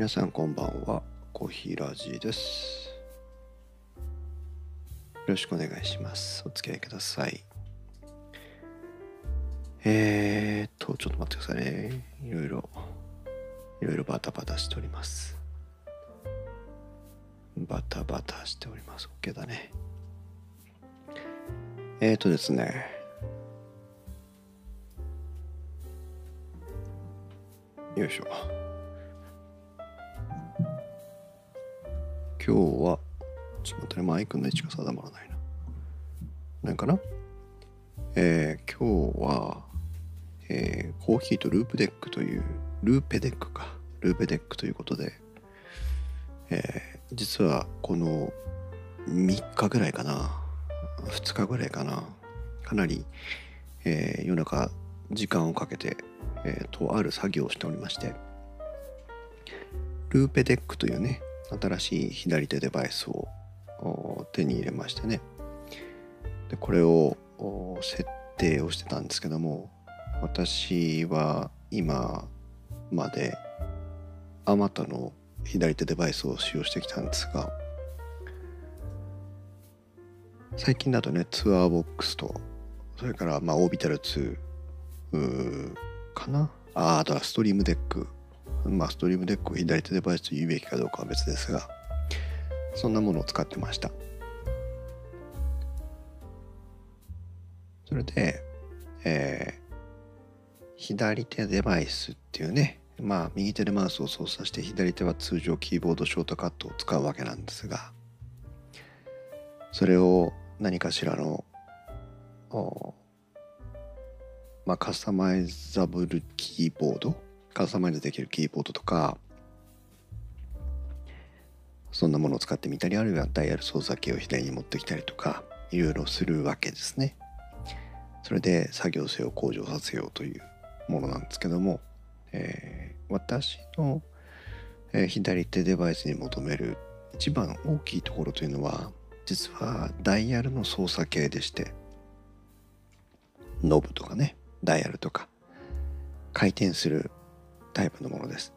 皆さんこんばんは。コーヒーラジーです。よろしくお願いします。お付き合いください。えーっとちょっと待ってくださいね。いろいろいろいろバタバタしております。バタバタしております。OK だね。えーっとですね。よいしょ。今日はちょっと待ってねマイクの位置が定まらないな。何かな？えー、今日は、えー、コーヒーとループデックというルーペデックか。ルーペデックということで、えー、実はこの3日ぐらいかな。2日ぐらいかな。かなり、えー、夜中時間をかけて、えー、とある作業をしておりまして。ルーペデックというね新しい左手デバイスを手に入れましてね。でこれを設定をしてたんですけども私は今まであまたの左手デバイスを使用してきたんですが最近だとねツアーボックスとそれからまあオービタル2かな？ああとはストリームデックまあストリームデックを左手デバイスと言うべきかどうかは別ですがそんなものを使ってました。それで、えー、左手デバイスっていうねまあ右手でマウスを操作して左手は通常キーボードショートカットを使うわけなんですがそれを何かしらのまあカスタマイザブルキーボードカスタマイズできるキーボードとかそんなものを使ってみたりあるいはダイヤル操作系を左に持ってきたりとかいろいろするわけですね。それで作業性を向上させようというものなんですけども、えー、私の、左手デバイスに求める一番大きいところというのは実はダイヤルの操作系でしてノブとかねダイヤルとか回転するタイプのものです。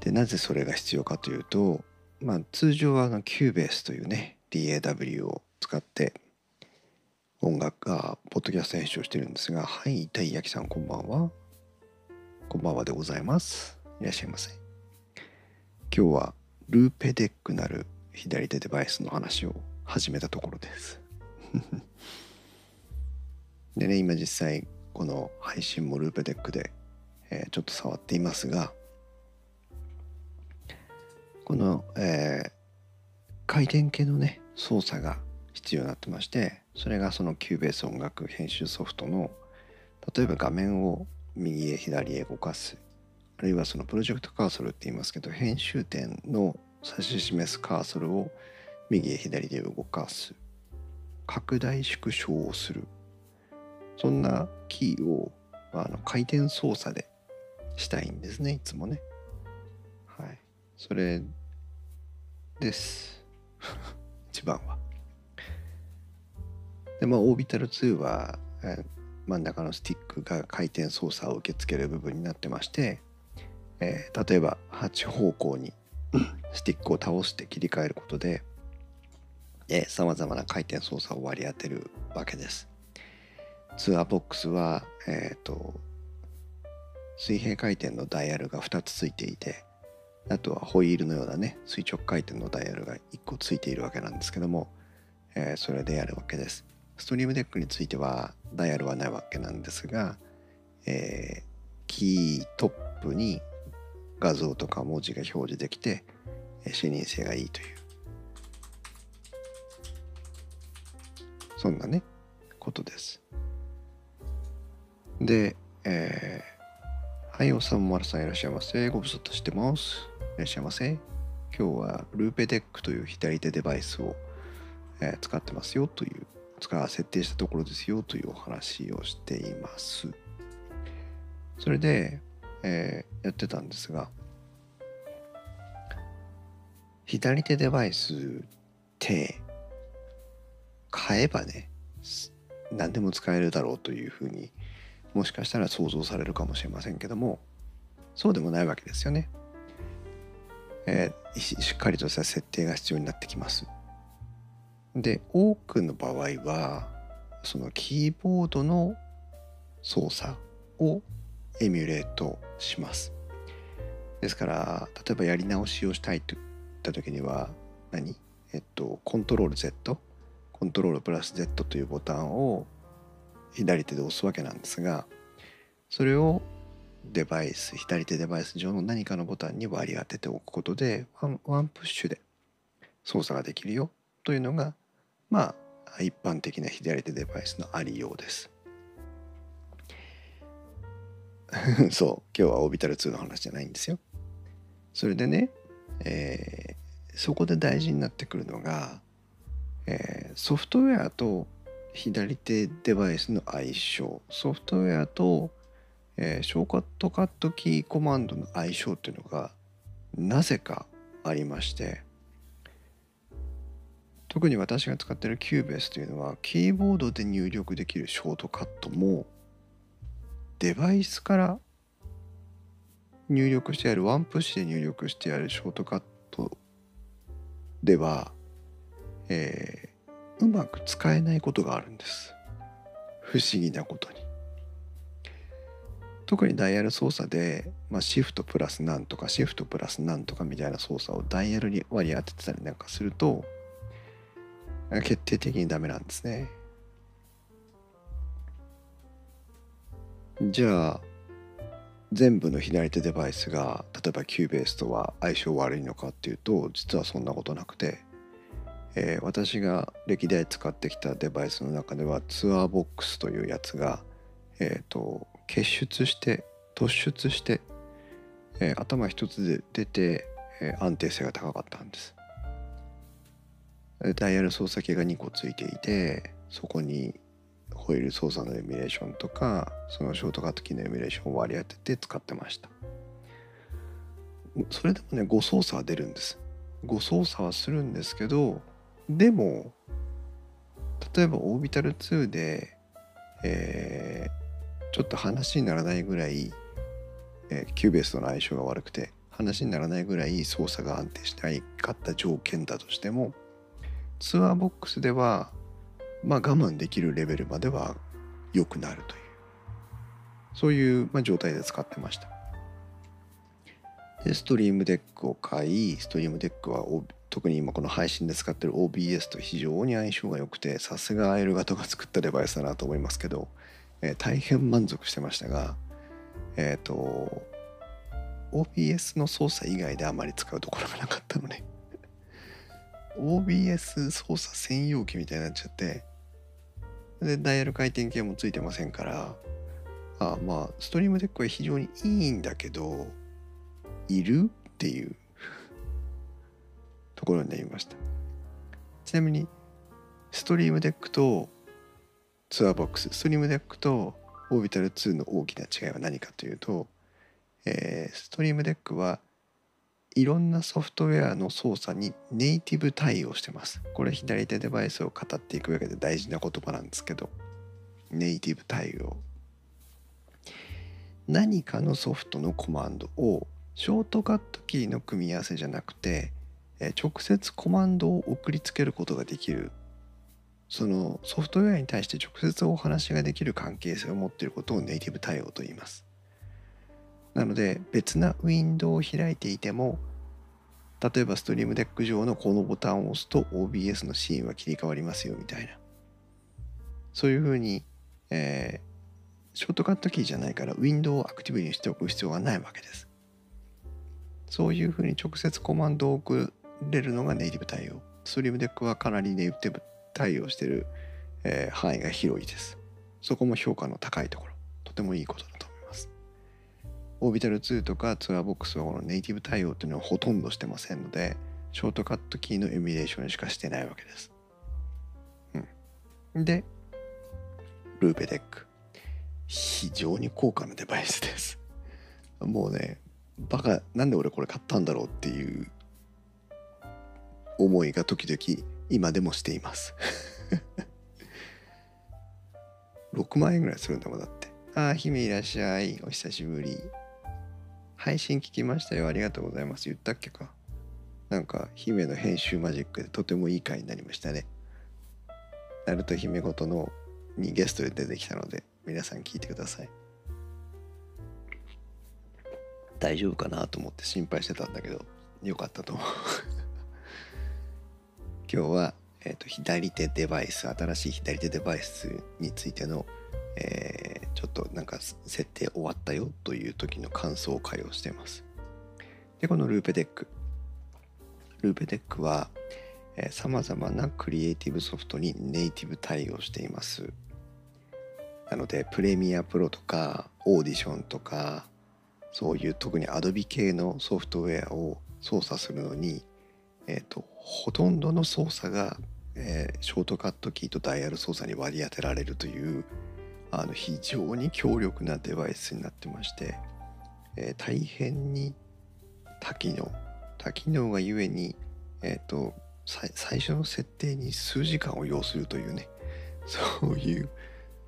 でなぜそれが必要かというと、まあ、通常はあのキューベースというね DAW を使って音楽がポッドキャスト編集をしてるんですがはいたい焼きさんこんばんは。こんばんはでございます。いらっしゃいませ。今日はルーペデックなる左手デバイスの話を始めたところです。でね今実際この配信もルーペデックで、えー、ちょっと触っていますがこの、えー、回転系のね操作が必要になってましてそれがそのキューベース音楽編集ソフトの例えば画面を右へ左へ動かすあるいはそのプロジェクトカーソルって言いますけど編集点の指し示すカーソルを右へ左で動かす拡大縮小をする。そんなキーをまあの回転操作でしたいんですねいつもね。はい。それです。一番は。でまあオービタル2は、え、真ん中のスティックが回転操作を受け付ける部分になってまして、えー、例えば8方向に スティックを倒して切り替えることでさまざまな回転操作を割り当てるわけです。ツアーボックスは、えっ、ー、と水平回転のダイヤルが2つついていてあとはホイールのようなね垂直回転のダイヤルが1個ついているわけなんですけども、えー、それでやるわけです。ストリームデックについてはダイヤルはないわけなんですが、えー、キートップに画像とか文字が表示できて視認性がいいというそんなねことです。で、えー、はい、おさんまるさんいらっしゃいませ。ご無沙汰してます。いらっしゃいませ。今日はルーペデックという左手デバイスを、えー、使ってますよという使設定したところですよというお話をしています。それで、えー、やってたんですが左手デバイスって買えばね何でも使えるだろうというふうにもしかしたら想像されるかもしれませんけどもそうでもないわけですよね。えー、しっかりとした設定が必要になってきます。で多くの場合はそのキーボードの操作をエミュレートします。ですから例えばやり直しをしたいといった時には何？えっとコントロール Z コントロールプラス Z というボタンを左手で押すわけなんですがそれをデバイス左手デバイス上の何かのボタンに割り当てておくことでワンプッシュで操作ができるよというのがまあ一般的な左手デバイスのありようです。そう今日はオービタル2の話じゃないんですよ。それでね、えー、そこで大事になってくるのが、えー、ソフトウェアと左手デバイスの相性。ソフトウェアと、えー、ショーカットカットキーコマンドの相性っていうのがなぜかありまして特に私が使ってるキューベースというのはキーボードで入力できるショートカットもデバイスから入力してあるワンプッシュで入力してあるショートカットでは、え、うまく使えないことがあるんです。不思議なことに。特にダイヤル操作で、まあ、シフトプラスなんとかシフトプラスなんとかみたいな操作をダイヤルに割り当ててたりなんかすると決定的にダメなんですね。じゃあ全部の左手デバイスが例えばキューベースとは相性悪いのかっていうと実はそんなことなくて、えー、私が歴代使ってきたデバイスの中ではツアーボックスというやつが、えーと、結出して突出して、えー、頭一つで出て、えー、安定性が高かったんです。ダイヤル操作系が2個ついていてそこにホイール操作のエミュレーションとかそのショートカットキーのエミュレーションを割り当てて使ってましたそれでもね誤操作は出るんです誤操作はするんですけどでも例えば Orbital2で、えー、ちょっと話にならないぐらい、えー、 Cubase との相性が悪くて話にならないぐらい操作が安定しないかった条件だとしてもTourBox ではまあ、我慢できるレベルまでは良くなるというそういう、まあ、状態で使ってました。で Stream Deck を買い Stream Deck は特に今この配信で使ってる OBS と非常に相性が良くてさすがアイル型が作ったデバイスだなと思いますけど、えー、大変満足してましたがえっ、ー、と OBS の操作以外であまり使うところがなかったので OBS 操作専用機みたいになっちゃってでダイヤル回転系もついてませんからあまあ Stream Deck は非常にいいんだけどいるっていうところになりましたちなみに Stream Deck と TourBox Stream Deck と Orbital2の大きな違いは何かというと、えー、 Stream Deck はいろんなソフトウェアの操作にネイティブ対応してます。これ左手デバイスを語っていく上で大事な言葉なんですけど、ネイティブ対応。何かのソフトのコマンドをショートカットキーの組み合わせじゃなくて直接コマンドを送りつけることができる。そのソフトウェアに対して直接お話ができる関係性を持っていることをネイティブ対応と言います。なので別なウィンドウを開いていても例えば Stream Deck 上のこのボタンを押すと OBS のシーンは切り替わりますよみたいな。そういうふうに、えー、ショートカットキーじゃないからウィンドウをアクティブにしておく必要がないわけです。そういうふうに直接コマンドを送れるのがネイティブ対応 Stream Deck はかなりネイティブ対応してる、えー、範囲が広いですそこも評価の高いところとてもいいことだと思いますオービタル2とかツアーボックスはこのネイティブ対応っていうのはほとんどしてませんので、ショートカットキーのエミュレーションしかしてないわけです。うん。で、ルーペデック。非常に高価なデバイスです。もうね、バカ、なんで俺これ買ったんだろうっていう思いが時々今でもしています 6万円ぐらいするんだもんだって。ああ、姫いらっしゃい。お久しぶり。配信聞きましたよ。ありがとうございます。言ったっけか。なんか、姫の編集マジックでとてもいい回になりましたね。ナルト姫ごとのにゲストで出てきたので、皆さん聞いてください。大丈夫かなと思って心配してたんだけど、よかったと思う。今日は、えーと、左手デバイス、新しい左手デバイスについての、えー、ちょっとなんか設定終わったよという時の感想会をしています。で、この Loupedeck。 Loupedeck は、さまざまなクリエイティブソフトにネイティブ対応しています。なので、 Premiere Pro とか、オーディションとか、そういう特に Adobe 系のソフトウェアを操作するのに、えーと、ほとんどの操作が、えー、ショートカットキーとダイヤル操作に割り当てられるというあの非常に強力なデバイスになってまして、えー、大変に多機能多機能がゆえに、えーと、最初の設定に数時間を要するというねそういう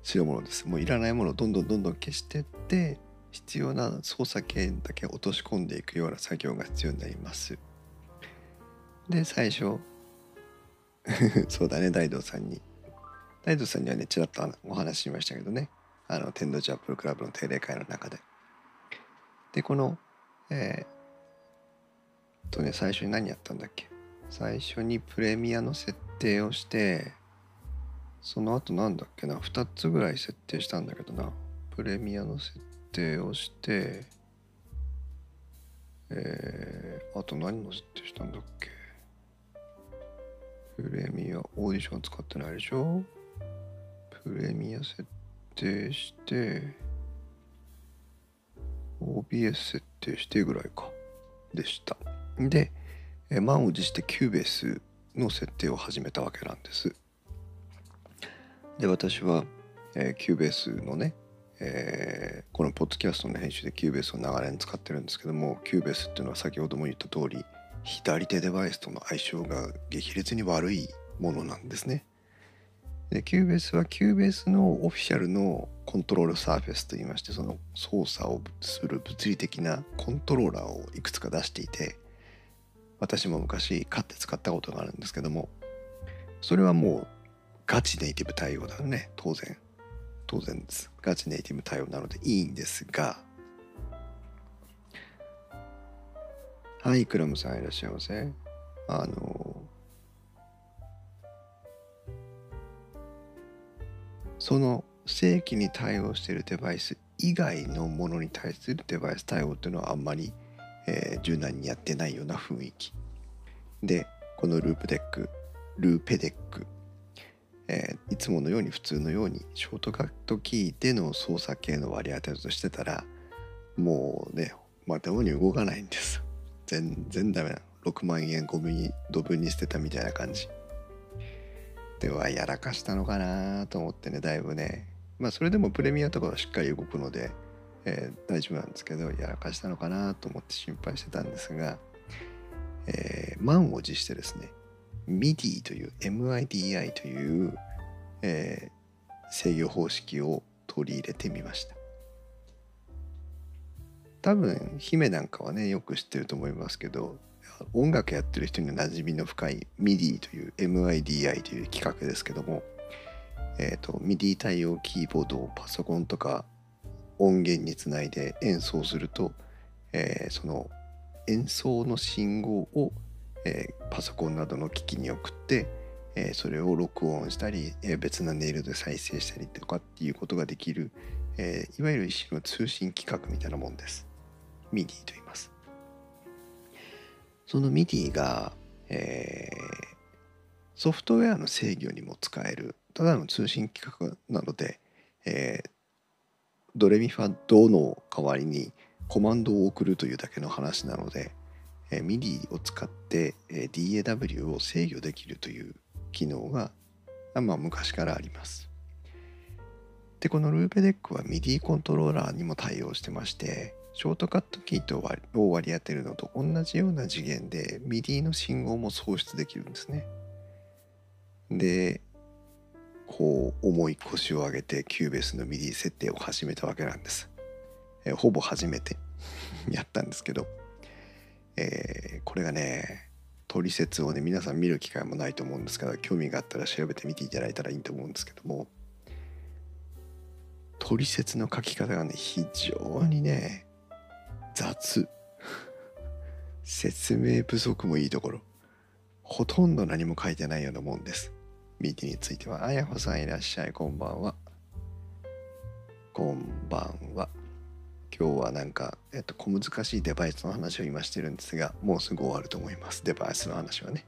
代物です。もういらないものをどんどんどんどん消してって必要な操作権だけ落とし込んでいくような作業が必要になります。で最初。そうだね大道さんに。大道さんにはねちらっとお話ししましたけどね。あの天童寺アップルクラブの定例会の中で。でこのえー、とね最初に何やったんだっけ？最初にプレミアの設定をしてその後なんだっけな？2つぐらい設定したんだけどな。プレミアの設定をしてえー、あと何の設定したんだっけ？プレミアオーディション使ってないでしょ？プレミア設定して OBS 設定してぐらいか。でした。で満を持して Cubase の設定を始めたわけなんです。で私は、えー、 Cubase のねえー、このポッドキャストの編集で Cubase を長年使ってるんですけども Cubase っていうのは先ほども言った通り左手デバイスとの相性が激烈に悪いものなんですね。で Cubase は Cubase のオフィシャルのコントロールサーフェスといいましてその操作をする物理的なコントローラーをいくつか出していて私も昔買って使ったことがあるんですけどもそれはもうガチネイティブ対応だよね当然当然です。ガチネイティブ対応なのでいいんですが、はい、クラムさんいらっしゃいませ。あの、その正規に対応しているデバイス以外のものに対するデバイス対応っていうのはあんまり、えー、柔軟にやってないような雰囲気。で、このループデック、 Loupedeck えー、いつものように普通のようにショートカットキーでの操作系の割り当てとしてたらもうねまともに動かないんです全然ダメな6万円ゴミにドブに捨てたみたいな感じ。ではやらかしたのかなと思ってねだいぶね。まあそれでもプレミアとかはしっかり動くので、えー、大丈夫なんですけどやらかしたのかなと思って心配してたんですが、えー、満を持してですね MIDI という MIDI という、えー、制御方式を取り入れてみました。多分姫なんかはねよく知ってると思いますけど音楽やってる人に馴染みの深い MIDI という MIDI という企画ですけども、えーと、MIDI 対応キーボードをパソコンとか音源につないで演奏すると、えー、その演奏の信号をえー、パソコンなどの機器に送って、えー、それを録音したり、え、別なネイルで再生したりとかっていうことができる、えいわゆる一種の通信規格みたいなもんです。MIDI と言います。その MIDI が、えソフトウェアの制御にも使えるただの通信規格なので、えドレミファドの代わりにコマンドを送るというだけの話なので、え MIDI を使って、え DAW を制御できるという機能が、まあ、昔からあります。で、このルーペデックは MIDI コントローラーにも対応してまして、ショートカットキーとを割り当てるのと同じような次元で MIDI の信号も送出できるんですね。で、こう重い腰を上げて Cubase の MIDI 設定を始めたわけなんです。えほぼ初めて やったんですけど、えーこれがね取説をね皆さん見る機会もないと思うんですから興味があったら調べてみていただいたらいいと思うんですけども取説の書き方がね非常にね雑。説明不足もいいところ。ほとんど何も書いてないようなもんです。ミーティについては。あやほさんいらっしゃい。こんばんは。こんばんは。今日はなんか、えっと、小難しいデバイスの話を今してるんですがもうすぐ終わると思います。デバイスの話はね。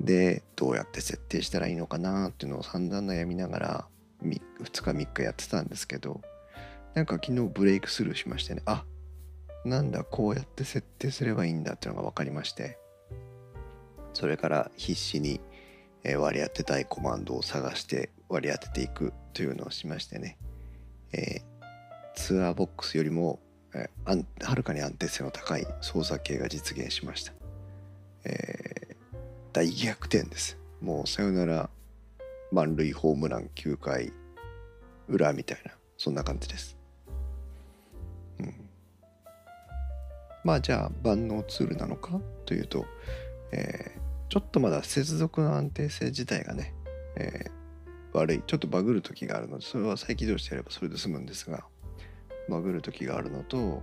でどうやって設定したらいいのかなっていうのを散々悩みながら2日3日やってたんですけどなんか昨日ブレイクスルーしましてね。あなんだこうやって設定すればいいんだっていうのが分かりまして。それから必死に割り当てたいコマンドを探して割り当てていくというのをしましてね、えーツアーボックスよりも、えはるかに安定性の高い操作系が実現しました、えー大逆転です。もうさよなら満塁ホームラン9回裏みたいなそんな感じです、まあじゃあ万能ツールなのかというと、えーちょっとまだ接続の安定性自体がね、えー悪いちょっとバグる時があるのでそれは再起動してやればそれで済むんですがバグる時があるのと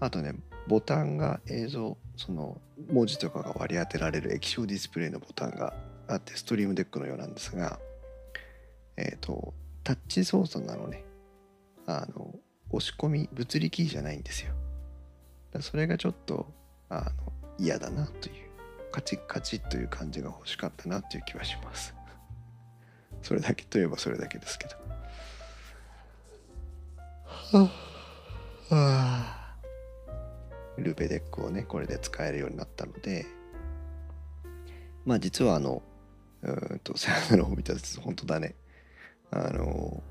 あとねボタンが映像その文字とかが割り当てられる液晶ディスプレイのボタンがあってストリームデックのようなんですがえっ、とタッチ操作なのねあの押し込み物理キーじゃないんですよ。それがちょっとあの嫌だなというカチッカチッという感じが欲しかったなという気はします。それだけといえばそれだけですけど。はあはあルベデックをねこれで使えるようになったのでまあ実はあのうんとさよならを見たです本当だね。あの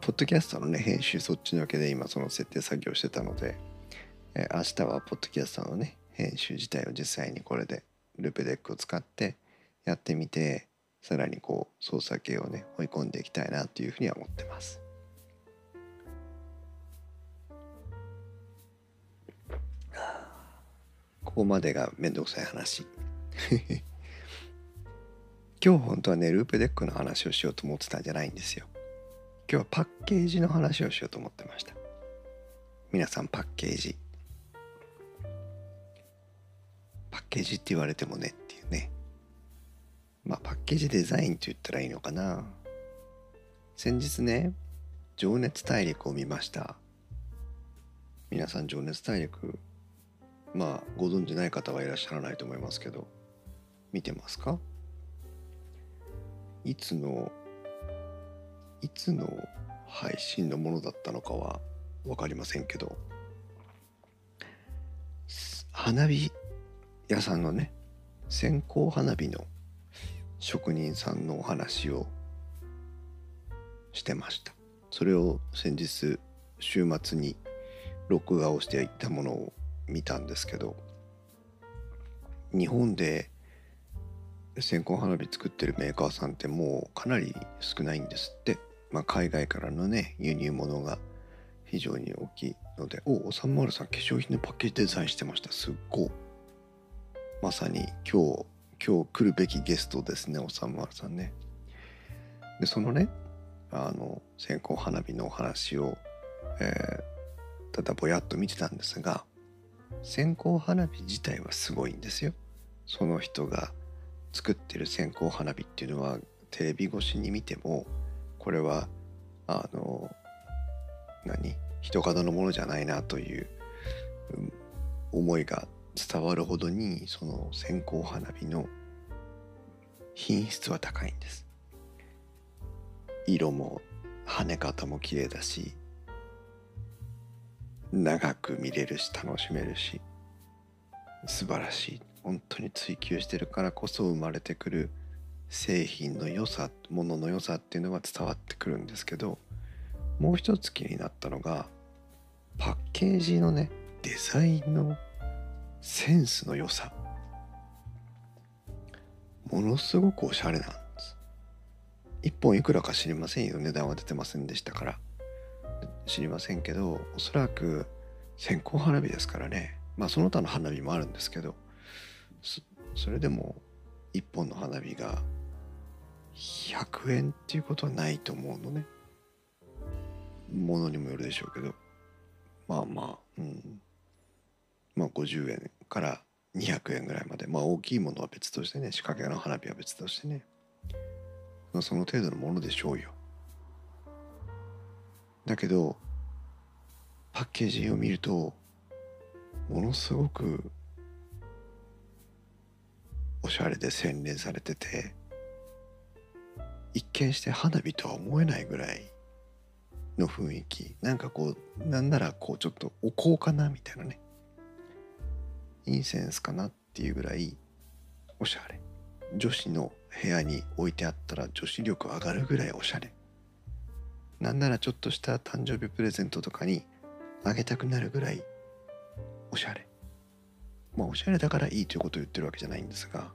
ポッドキャストのね編集そっちのけで今その設定作業してたので、え明日はポッドキャストのね編集自体を実際にこれでルーペデックを使ってやってみてさらにこう操作系をね追い込んでいきたいなというふうには思ってます。ここまでがめんどくさい話。今日本当はねループデックの話をしようと思ってたんじゃないんですよ。今日はパッケージの話をしようと思ってました。皆さんパッケージ。ケージって言われてもねっていうね。まあパッケージデザインと言ったらいいのかな。先日ね情熱大陸を見ました。皆さん情熱大陸まあご存じない方はいらっしゃらないと思いますけど見てますか？いつのいつの配信のものだったのかは分かりませんけど花火屋さんのね線香花火の職人さんのお話をしてました。それを先日週末に録画をしていったものを見たんですけど日本で線香花火作ってるメーカーさんってもうかなり少ないんですって、まあ、海外からのね輸入物が非常に大きいので。おおさんまるさん化粧品のパッケージデザインしてました。すっごい。まさに今日今日来るべきゲストですねおさんまるさんね。でそのねあの線香花火のお話を、えーただぼやっと見てたんですが線香花火自体はすごいんですよ。その人が作ってる線香花火っていうのはテレビ越しに見てもこれはあの何？人型のものじゃないなといううん思いが伝わるほどにその線香花火の品質は高いんです。色も跳ね方も綺麗だし長く見れるし楽しめるし素晴らしい。本当に追求してるからこそ生まれてくる製品の良さものの良さっていうのは伝わってくるんですけどもう一つ気になったのがパッケージのねデザインのセンスの良さ。ものすごくおしゃれなんです。1本いくらか知りませんよ。値段は出てませんでしたから。知りませんけどおそらく線香花火ですからね。まあその他の花火もあるんですけどそれでも1本の花火が100円っていうことはないと思うのね。ものにもよるでしょうけど。まあまあうん。まあ50円から200円ぐらいまで。まあ大きいものは別としてね仕掛けの花火は別としてね。その程度のものでしょうよ。だけどパッケージを見るとものすごくおしゃれで洗練されてて一見して花火とは思えないぐらいの雰囲気。なんかこうなんならこうちょっとお香かなみたいなね。インセンスかなっていうぐらいおしゃれ。女子の部屋に置いてあったら女子力上がるぐらいおしゃれ。なんならちょっとした誕生日プレゼントとかにあげたくなるぐらいおしゃれ。まあおしゃれだからいいということを言ってるわけじゃないんですが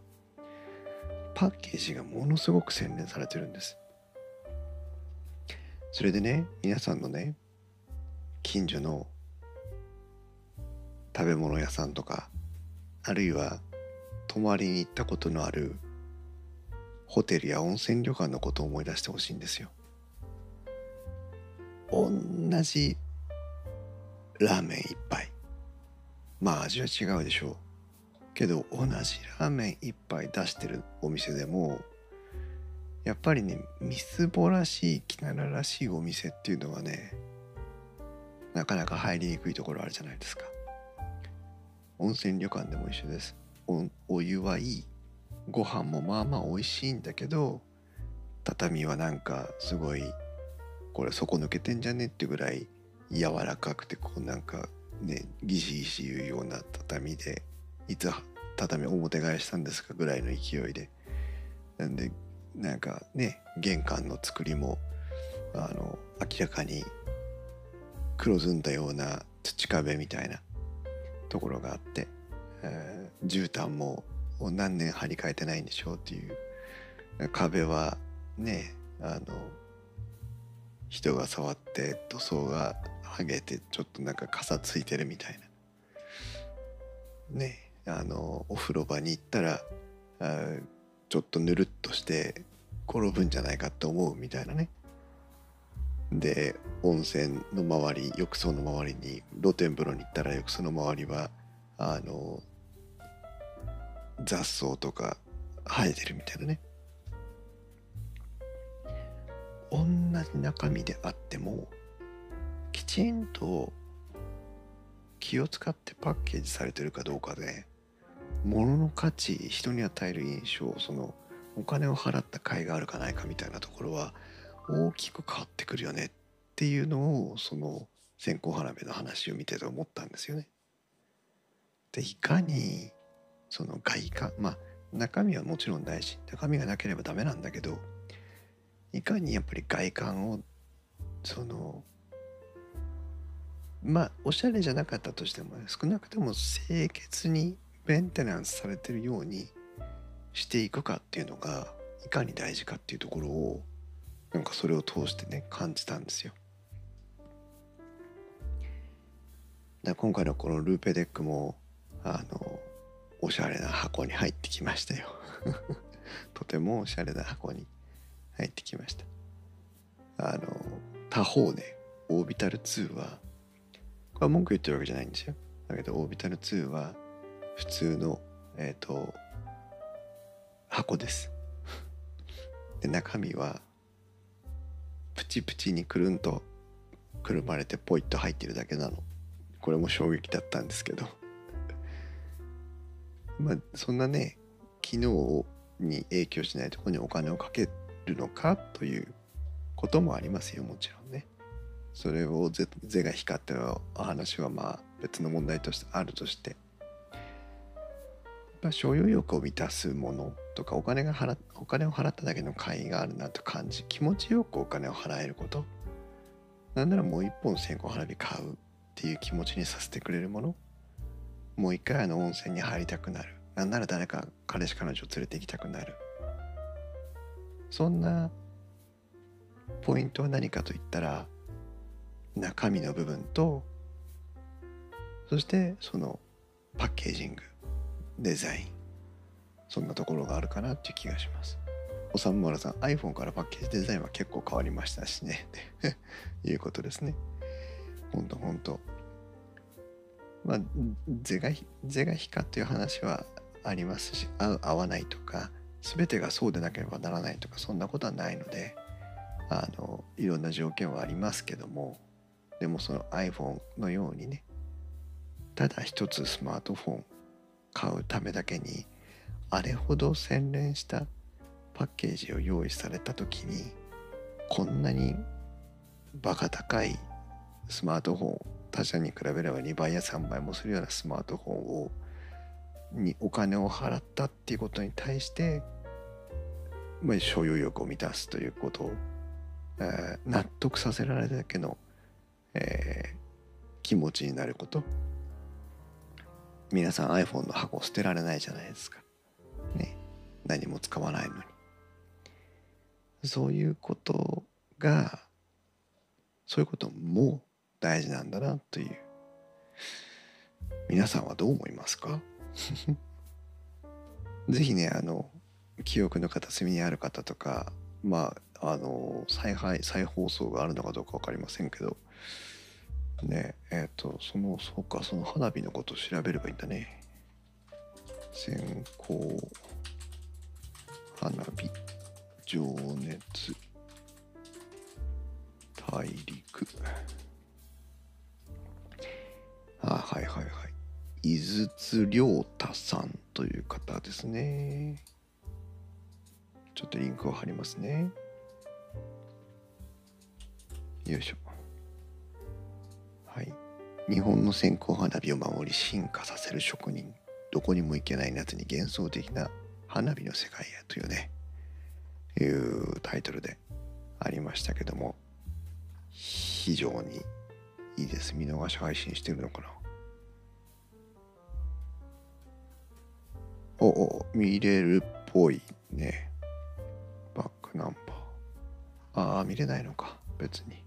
パッケージがものすごく洗練されてるんです。それでね皆さんのね近所の食べ物屋さんとかあるいは泊まりに行ったことのあるホテルや温泉旅館のことを思い出してほしいんですよ。同じラーメン一杯。まあ味は違うでしょう。けど同じラーメン一杯出してるお店でもやっぱりねみすぼらしい汚らしいお店っていうのはねなかなか入りにくいところあるじゃないですか。温泉旅館でも一緒です。おお湯はいい。ご飯もまあまあ美味しいんだけど畳はなんかすごいこれ底抜けてんじゃねってぐらい柔らかくてこうなんかねギシギシ言うような畳でいつ畳表返したんですかぐらいの勢いで。なんでなんかね玄関の作りもあの明らかに黒ずんだような土壁みたいなところがあって、えー、絨毯も何年張り替えてないんでしょうっていう壁はねあの人が触って塗装が剥げてちょっとなんかかさついてるみたいな。ねあのお風呂場に行ったらあちょっとぬるっとして転ぶんじゃないかって思うみたいなね。で温泉の周り浴槽の周りに露天風呂に行ったら浴槽の周りはあの雑草とか生えてるみたいなね。同じ中身であってもきちんと気を使ってパッケージされてるかどうかで物の価値人に与える印象そのお金を払った甲斐があるかないかみたいなところは大きく変わってくるよねっていうのをその線香花火の話を見てて思ったんですよね。でいかにその外観まあ中身はもちろん大事中身がなければダメなんだけどいかにやっぱり外観をそのまあおしゃれじゃなかったとしても、少なくとも清潔にメンテナンスされてるようにしていくかっていうのがいかに大事かっていうところをなんかそれを通してね感じたんですよ。だ今回のこのルーペデックもあのおしゃれな箱に入ってきましたよ。とてもおしゃれな箱に入ってきました。あの他方でオービタル2はこれは文句言ってるわけじゃないんですよ。だけどオービタル2は普通のえっ、ー、と箱です。で中身はプチプチにくるんとくるまれてポイッと入ってるだけなの。これも衝撃だったんですけど。まあそんなね機能に影響しないところにお金をかけるのかということもありますよもちろんね。それを是が光っての話はまあ別の問題としてあるとして。まあ、所有欲を満たすものとかお金が払お金を払っただけの会員があるなと感じ気持ちよくお金を払えること。なんならもう一本線香花火買うっていう気持ちにさせてくれるもの。もう一回あの温泉に入りたくなる。なんなら誰か彼氏彼女を連れて行きたくなる。そんなポイントは何かといったら中身の部分とそしてそのパッケージング。デザイン。そんなところがあるかなっていう気がします。おさむまらさん iPhone からパッケージデザインは結構変わりましたしね。っ ていうことですね。ほんとほんと。まあ是が是が非かっていう話はありますし合う合わないとか全てがそうでなければならないとかそんなことはないのであのいろんな条件はありますけどもでもその iPhone のようにねただ一つスマートフォン買うためだけにあれほど洗練したパッケージを用意された時にこんなにバカ高いスマートフォン他社に比べれば2倍や3倍もするようなスマートフォンをにお金を払ったっていうことに対して、まあ、所有欲を満たすということを、えー、納得させられるだけの、えー、気持ちになること。皆さん iPhone の箱を捨てられないじゃないですか。ね。何も使わないのに。そういうことがそういうことも大事なんだなという皆さんはどう思いますか？ぜひねあの記憶の片隅にある方とかまああの再配再放送があるのかどうか分かりませんけどねえっ、ー、とそのそうかその花火のことを調べればいいんだね。線香花火情熱大陸。あはいはいはい。井筒亮太さんという方ですね。ちょっとリンクを貼りますね。よいしょ。はい。日本の線香花火を守り進化させる職人どこにも行けない夏に幻想的な花火の世界へというねいうタイトルでありましたけども非常にいいです。見逃し配信してるのかな？おお見れるっぽいね。バックナンバー。ああ見れないのか。別に。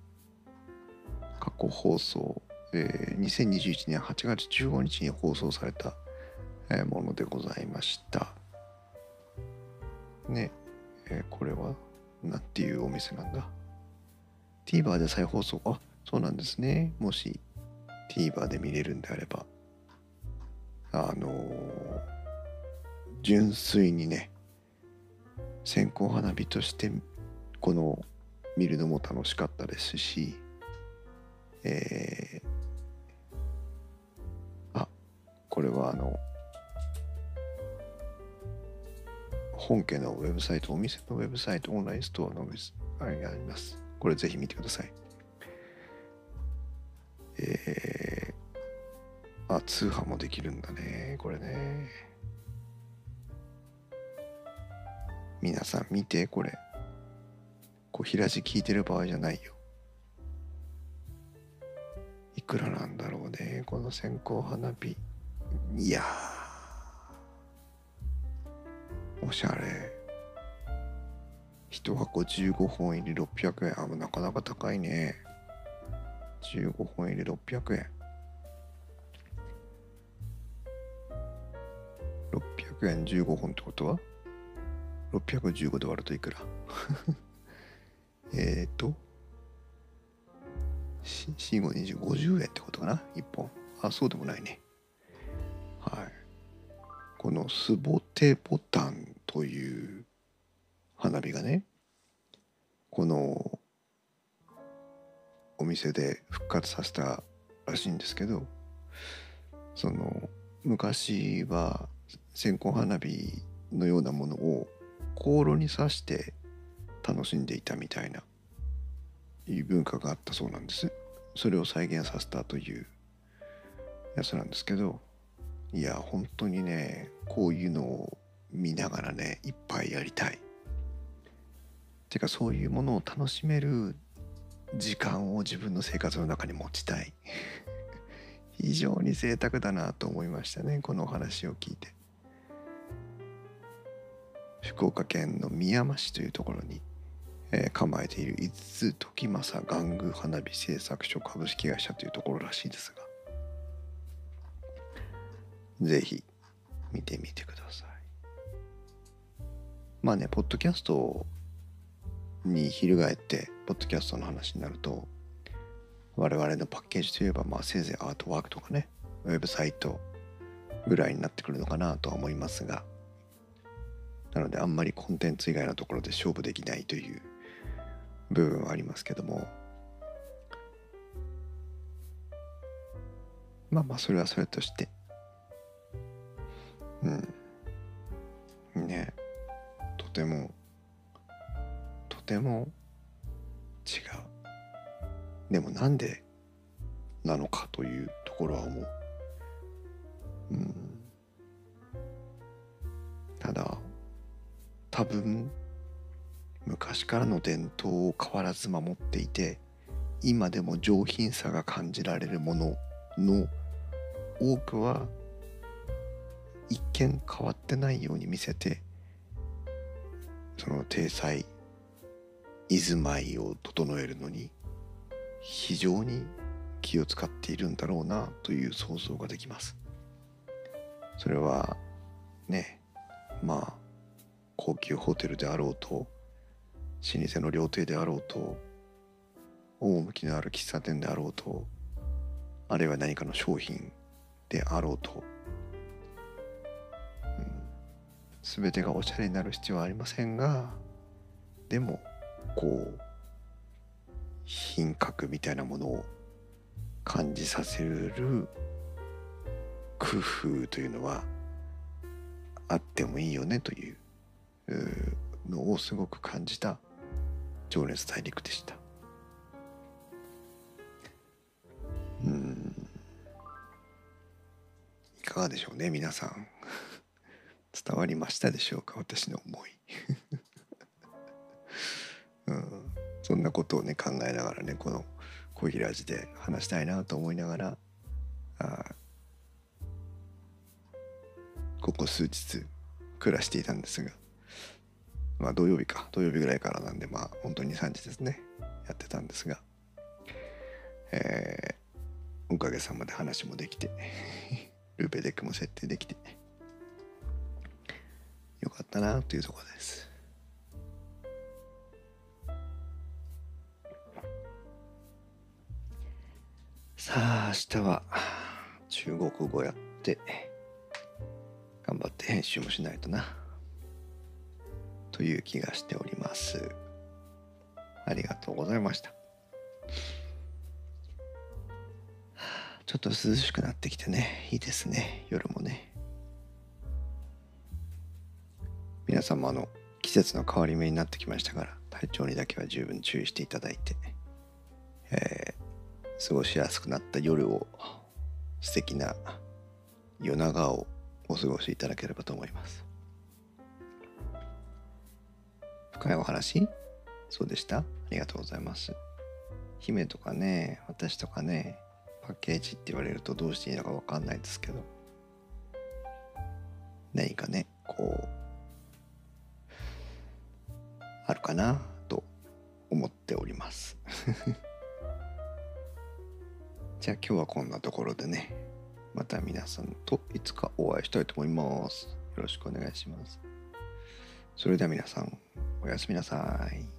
過去放送、えー、2021年8月15日に放送された、えものでございました。ねえー、これは何ていうお店なんだ？TVer で再放送？あそうなんですね。もし TVer で見れるんであれば。あのー、純粋にね線香花火としてこの見るのも楽しかったですしえー、あこれはあの本家のウェブサイト、お店のウェブサイト、オンラインストアのウェブサイトがあります。これぜひ見てください。えー、あ、通販もできるんだね。これね。皆さん見て、これ。こう、平地聞いてる場合じゃないよ。いくらなんだろうね。この線香花火。いや。おしゃれ。1箱15本入り600円。あ、なかなか高いね。15本入り600円。600円15本ってことは ?615 で割るといくら？えっと、4520、50円ってことかな ?1 本。あ、そうでもないね。はい。このスボテボタンという花火がねこのお店で復活させたらしいんですけどその昔は線香花火のようなものを香炉に刺して楽しんでいたみたいないう文化があったそうなんです。それを再現させたというやつなんですけどいや本当にねこういうのを見ながらねいっぱいやりたい。てかそういうものを楽しめる時間を自分の生活の中に持ちたい。非常に贅沢だなと思いましたねこのお話を聞いて。福岡県の宮山市というところに、え構えている伊豆時政玩具花火製作所株式会社というところらしいですがぜひ見てみてください。まあねポッドキャストに翻ってポッドキャストの話になると我々のパッケージといえばまあせいぜいアートワークとかねウェブサイトぐらいになってくるのかなとは思いますがなのであんまりコンテンツ以外のところで勝負できないという部分はありますけども。まあまあそれはそれとして。うん。ね。とてもとても違う。でもなんでなのかというところは思う。うん。ただ多分昔からの伝統を変わらず守っていて今でも上品さが感じられるものの多くは一見変わってないように見せてその体裁居住まいを整えるのに非常に気を使っているんだろうなという想像ができます。それはねまあ高級ホテルであろうと老舗の料亭であろうと趣のある喫茶店であろうとあるいは何かの商品であろうと、うん、全てがおしゃれになる必要はありませんがでもこう品格みたいなものを感じさせる工夫というのはあってもいいよねというのをすごく感じた情熱大陸でした。うん。いかがでしょうね皆さん。伝わりましたでしょうか私の思い、うん、そんなことをね考えながらねこの小平寺で話したいなと思いながらあここ数日暮らしていたんですがまあ土曜日か。土曜日ぐらいからなんでまあ本当に3時ですね。やってたんですが。えー、おかげさまで話もできて。ルーペデックも設定できて。よかったなというところです。さあ明日は中国語やって頑張って編集もしないとな。という気がしております。ありがとうございました。ちょっと涼しくなってきてね。いいですね。夜もね。皆様の季節の変わり目になってきましたから体調にだけは十分注意していただいて、えー、過ごしやすくなった夜を素敵な夜長をお過ごしいただければと思います。深いお話？そうでした？ありがとうございます。姫とかね私とかねパッケージって言われるとどうしていいのか分かんないですけど。何かねこうあるかな？と思っております。じゃあ今日はこんなところでねまた皆さんといつかお会いしたいと思います。よろしくお願いします。それでは皆さん、おやすみなさい。